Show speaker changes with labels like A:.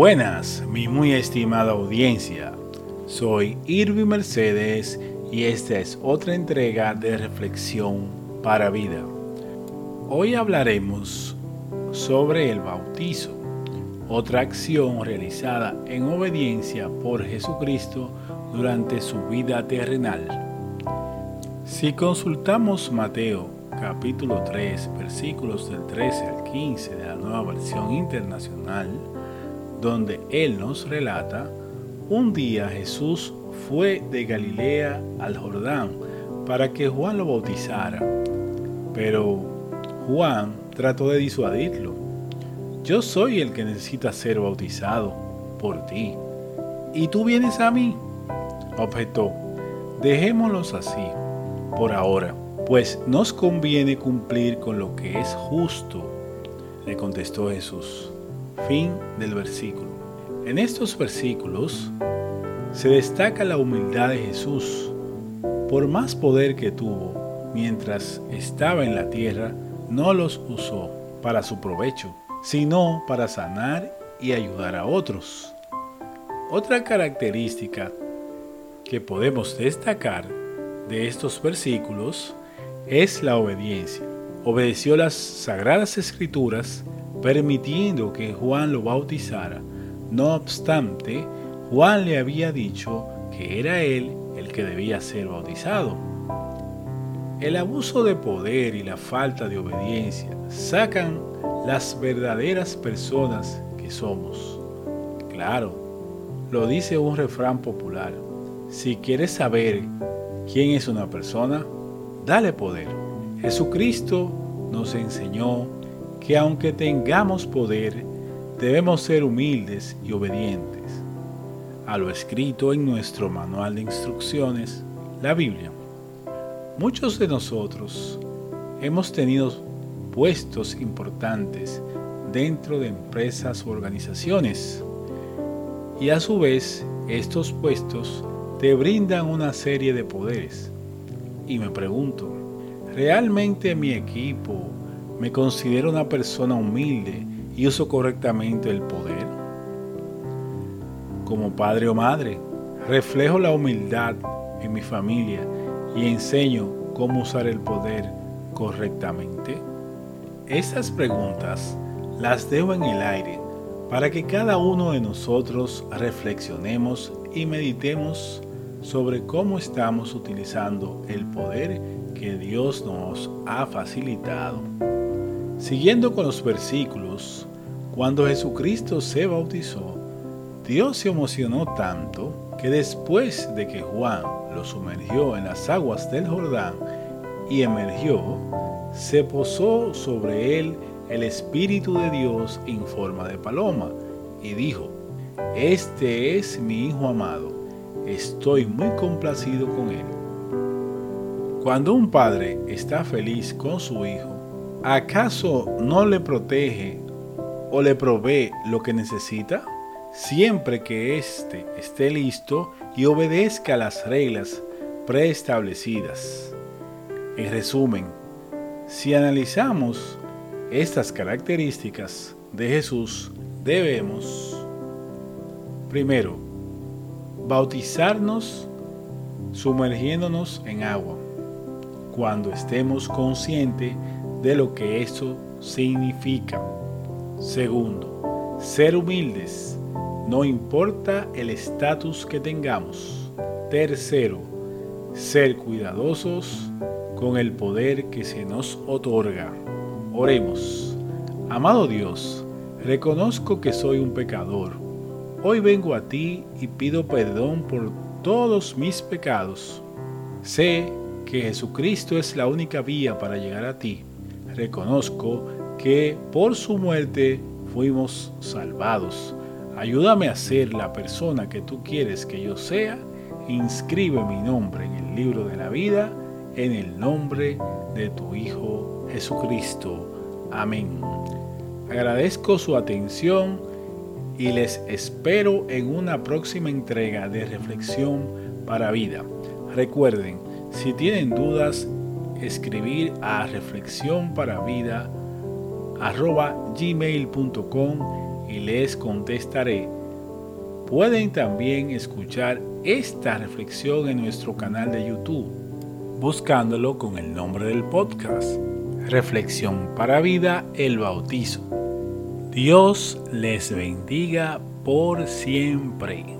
A: Buenas, mi muy estimada audiencia. Soy Irvi Mercedes y esta es otra entrega de Reflexión para Vida. Hoy hablaremos sobre el bautizo, otra acción realizada en obediencia por Jesucristo durante su vida terrenal. Si consultamos Mateo capítulo 3 versículos del 13 al 15 de la nueva versión internacional, donde Él nos relata, un día Jesús fue de Galilea al Jordán para que Juan lo bautizara, pero Juan trató de disuadirlo. Yo soy el que necesita ser bautizado por ti, y tú vienes a mí. Objetó, dejémoslos así, por ahora, pues nos conviene cumplir con lo que es justo, le contestó Jesús. Fin del versículo. En estos versículos se destaca la humildad de Jesús. Por más poder que tuvo mientras estaba en la tierra, no los usó para su provecho, sino para sanar y ayudar a otros. Otra característica que podemos destacar de estos versículos es la obediencia. Obedeció las sagradas escrituras permitiendo que Juan lo bautizara. No obstante, Juan le había dicho que era él el que debía ser bautizado. El abuso de poder y la falta de obediencia sacan las verdaderas personas que somos. Claro, lo dice un refrán popular. Si quieres saber quién es una persona, dale poder. Jesucristo nos enseñó que aunque tengamos poder, debemos ser humildes y obedientes a lo escrito en nuestro manual de instrucciones, la Biblia. Muchos de nosotros hemos tenido puestos importantes dentro de empresas u organizaciones y a su vez estos puestos te brindan una serie de poderes. Y me pregunto, ¿realmente mi equipo me considero una persona humilde y uso correctamente el poder. Como padre o madre, reflejo la humildad en mi familia y enseño cómo usar el poder correctamente. Estas preguntas las dejo en el aire para que cada uno de nosotros reflexionemos y meditemos sobre cómo estamos utilizando el poder que Dios nos ha facilitado. Siguiendo con los versículos, cuando Jesucristo se bautizó, Dios se emocionó tanto que después de que Juan lo sumergió en las aguas del Jordán y emergió, se posó sobre él el Espíritu de Dios en forma de paloma y dijo, Este es mi Hijo amado, estoy muy complacido con él. Cuando un padre está feliz con su hijo, ¿acaso no le protege o le provee lo que necesita? Siempre que éste esté listo y obedezca las reglas preestablecidas. En resumen, si analizamos estas características de Jesús, debemos, primero, bautizarnos sumergiéndonos en agua, cuando estemos conscientes de lo que eso significa. Segundo, ser humildes, no importa el estatus que tengamos. Tercero, ser cuidadosos con el poder que se nos otorga. Oremos. Amado Dios, reconozco que soy un pecador. Hoy vengo a ti y pido perdón por todos mis pecados. Sé que Jesucristo es la única vía para llegar a ti reconozco que por su muerte fuimos salvados. Ayúdame a ser la persona que tú quieres que yo sea. Inscribe mi nombre en el libro de la vida en el nombre de tu Hijo Jesucristo. Amén. Agradezco su atención y les espero en una próxima entrega de Reflexión para Vida. Recuerden, si tienen dudas, escribir a reflexión para vida gmail.com y les contestaré. Pueden también escuchar esta reflexión en nuestro canal de YouTube, buscándolo con el nombre del podcast, Reflexión para Vida, el Bautizo. Dios les bendiga por siempre.